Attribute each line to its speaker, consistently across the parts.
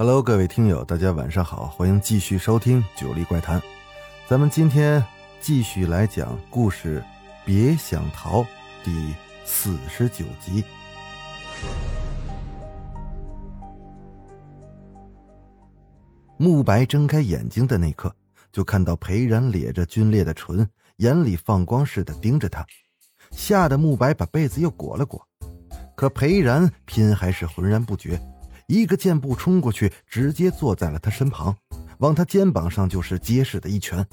Speaker 1: Hello，各位听友，大家晚上好，欢迎继续收听《九黎怪谈》。咱们今天继续来讲故事，《别想逃》第四十九集。慕白睁开眼睛的那刻，就看到裴然咧着皲裂的唇，眼里放光似的盯着他，吓得慕白把被子又裹了裹。可裴然偏还是浑然不觉。一个箭步冲过去，直接坐在了他身旁，往他肩膀上就是结实的一拳。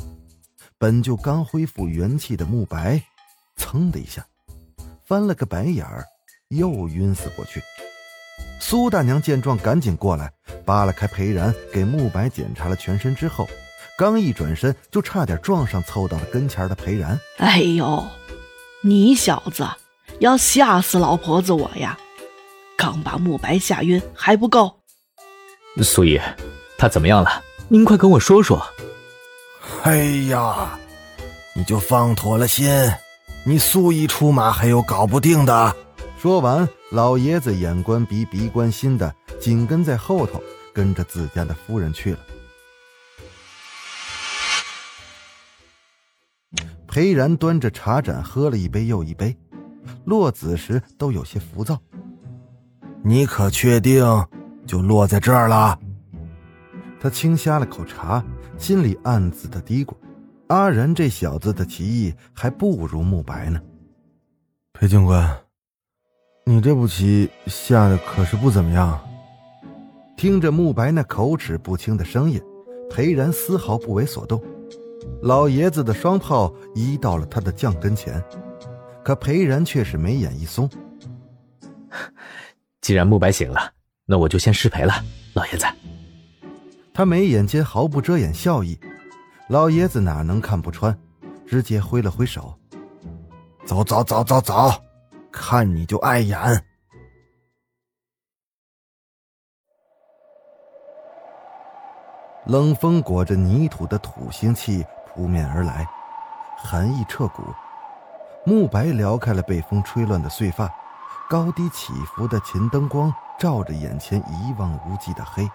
Speaker 1: 本就刚恢复元气的慕白，噌的一下，翻了个白眼儿，又晕死过去。苏大娘见状，赶紧过来扒拉开裴然，给慕白检查了全身之后，刚一转身，就差点撞上凑到了跟前的裴然。
Speaker 2: 哎呦，你小子要吓死老婆子我呀！刚把慕白吓晕还不够，
Speaker 3: 苏姨，他怎么样了？您快跟我说说。
Speaker 4: 哎呀，你就放妥了心，你苏姨出马还有搞不定的。
Speaker 1: 说完，老爷子眼观鼻，鼻观心的紧跟在后头，跟着自家的夫人去了。裴然端着茶盏喝了一杯又一杯，落子时都有些浮躁。
Speaker 4: 你可确定就落在这儿了？
Speaker 1: 他轻呷了口茶，心里暗自的嘀咕：阿然这小子的棋艺还不如慕白呢。
Speaker 4: 裴警官，你这步棋下的可是不怎么样。
Speaker 1: 听着慕白那口齿不清的声音，裴然丝毫不为所动。老爷子的双炮移到了他的将跟前，可裴然却是眉眼一松。
Speaker 3: 既然慕白醒了，那我就先失陪了，老爷子。
Speaker 1: 他眉眼间毫不遮掩笑意，老爷子哪能看不穿，直接挥了挥手：“
Speaker 4: 走走走走走，看你就碍眼。”
Speaker 1: 冷风裹着泥土的土腥气扑面而来，寒意彻骨。慕白撩开了被风吹乱的碎发。高低起伏的琴灯光照着眼前一望无际的黑，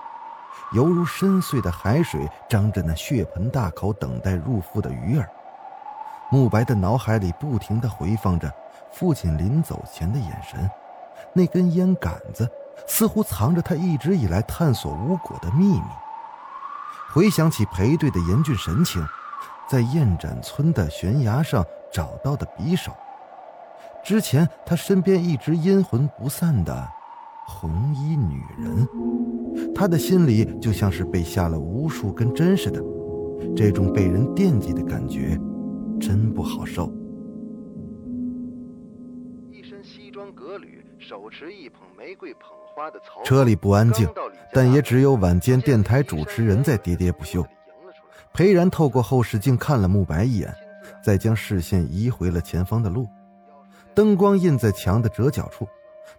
Speaker 1: 犹如深邃的海水张着那血盆大口等待入腹的鱼儿。慕白的脑海里不停地回放着父亲临走前的眼神，那根烟杆子似乎藏着他一直以来探索无果的秘密。回想起裴队的严峻神情，在燕展村的悬崖上找到的匕首。之前他身边一直阴魂不散的红衣女人，他的心里就像是被下了无数根针似的，这种被人惦记的感觉，真不好受。一身西装革履，手持一捧玫瑰捧花的曹车里不安静，但也只有晚间电台主持人在喋喋不休。裴然透过后视镜看了慕白一眼，再将视线移回了前方的路。灯光映在墙的折角处，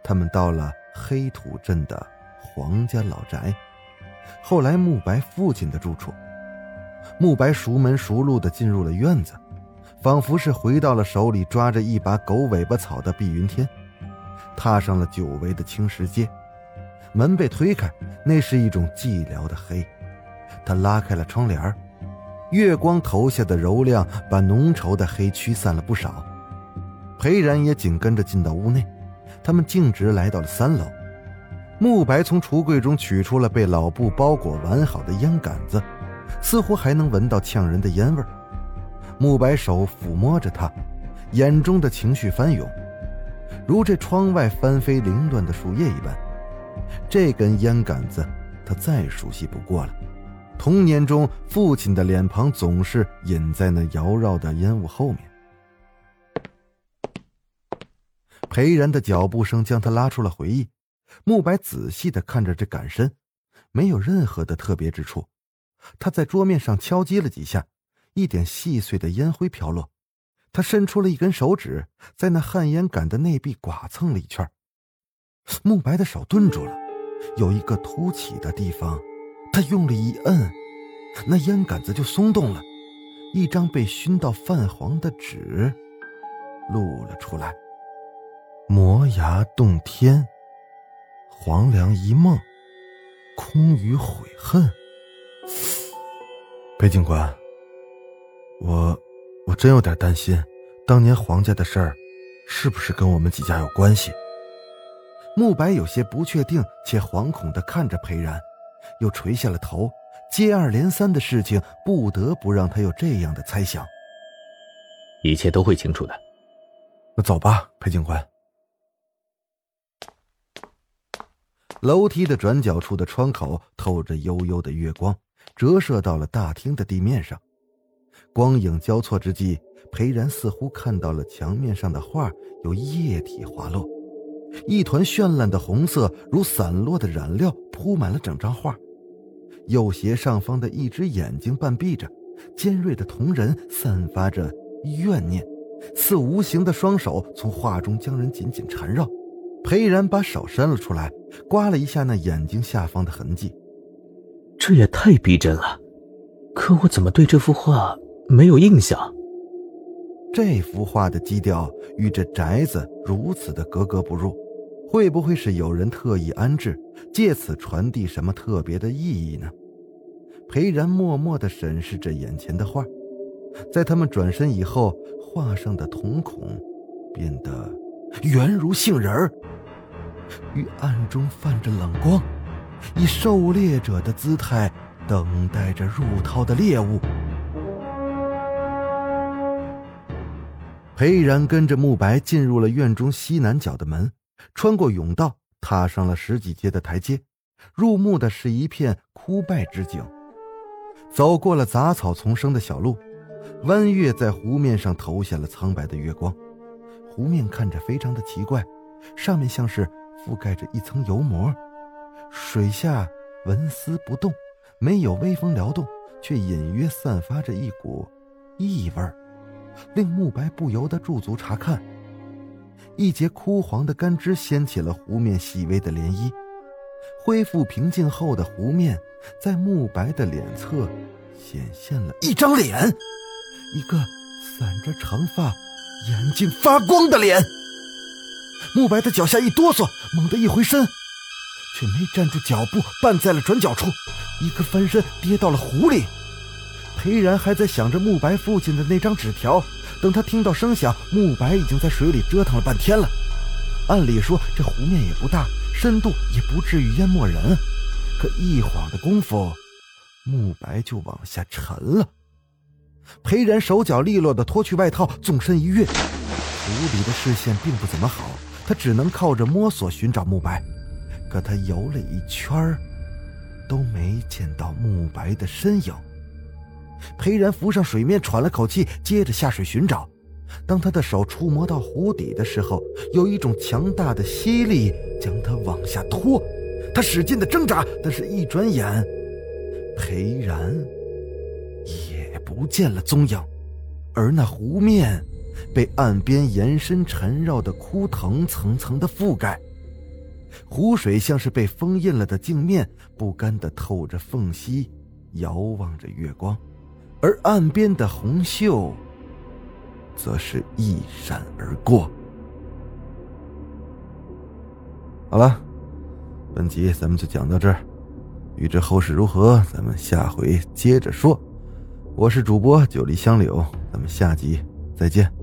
Speaker 1: 他们到了黑土镇的黄家老宅，后来慕白父亲的住处。慕白熟门熟路的进入了院子，仿佛是回到了手里抓着一把狗尾巴草的碧云天，踏上了久违的青石街。门被推开，那是一种寂寥的黑。他拉开了窗帘月光投下的柔亮把浓稠的黑驱散了不少。裴然也紧跟着进到屋内，他们径直来到了三楼。慕白从橱柜中取出了被老布包裹完好的烟杆子，似乎还能闻到呛人的烟味儿慕白手抚摸着它，眼中的情绪翻涌，如这窗外翻飞凌乱的树叶一般。这根烟杆子，他再熟悉不过了。童年中，父亲的脸庞总是隐在那缭绕的烟雾后面。裴然的脚步声将他拉出了回忆。慕白仔细的看着这杆身，没有任何的特别之处，他在桌面上敲击了几下，一点细碎的烟灰飘落。他伸出了一根手指，在那旱烟杆的内壁剐蹭了一圈。慕白的手顿住了，有一个凸起的地方，他用力一摁，那烟杆子就松动了，一张被熏到泛黄的纸露了出来。磨牙洞天，黄粱一梦，空余悔恨。裴警官，我我真有点担心，当年黄家的事儿，是不是跟我们几家有关系？慕白有些不确定且惶恐的看着裴然，又垂下了头。接二连三的事情不得不让他有这样的猜想。
Speaker 3: 一切都会清楚的。
Speaker 1: 那走吧，裴警官。楼梯的转角处的窗口透着幽幽的月光，折射到了大厅的地面上。光影交错之际，裴然似乎看到了墙面上的画有液体滑落。一团绚烂的红色，如散落的染料，铺满了整张画。右斜上方的一只眼睛半闭着，尖锐的瞳仁散发着怨念，似无形的双手从画中将人紧紧缠绕。裴然把手伸了出来，刮了一下那眼睛下方的痕迹。
Speaker 3: 这也太逼真了，可我怎么对这幅画没有印象？
Speaker 1: 这幅画的基调与这宅子如此的格格不入，会不会是有人特意安置，借此传递什么特别的意义呢？裴然默默地审视着眼前的画，在他们转身以后，画上的瞳孔变得圆如杏仁儿，于暗中泛着冷光，以狩猎者的姿态等待着入套的猎物。裴然跟着慕白进入了院中西南角的门，穿过甬道，踏上了十几阶的台阶。入目的是一片枯败之景。走过了杂草丛生的小路，弯月在湖面上投下了苍白的月光。湖面看着非常的奇怪，上面像是覆盖着一层油膜，水下纹丝不动，没有微风撩动，却隐约散发着一股异味。令慕白不由得驻足查看，一截枯黄的干枝掀起了湖面细微的涟漪。恢复平静后的湖面，在慕白的脸侧显现了一张脸，一个散着长发、眼睛发光的脸。慕白的脚下一哆嗦，猛地一回身，却没站住脚步，绊在了转角处，一个翻身跌到了湖里。裴然还在想着慕白父亲的那张纸条，等他听到声响，慕白已经在水里折腾了半天了。按理说这湖面也不大，深度也不至于淹没人，可一晃的功夫，慕白就往下沉了。裴然手脚利落地脱去外套，纵身一跃，湖里的视线并不怎么好，他只能靠着摸索寻找慕白。可他游了一圈都没见到慕白的身影。裴然浮上水面，喘了口气，接着下水寻找。当他的手触摸到湖底的时候，有一种强大的吸力将他往下拖。他使劲的挣扎，但是一转眼，裴然也不见了踪影。而那湖面被岸边延伸缠绕的枯藤层层的覆盖，湖水像是被封印了的镜面，不甘的透着缝隙，遥望着月光。而岸边的红袖，则是一闪而过。好了，本集咱们就讲到这儿，欲知后事如何，咱们下回接着说。我是主播九黎香柳，咱们下集再见。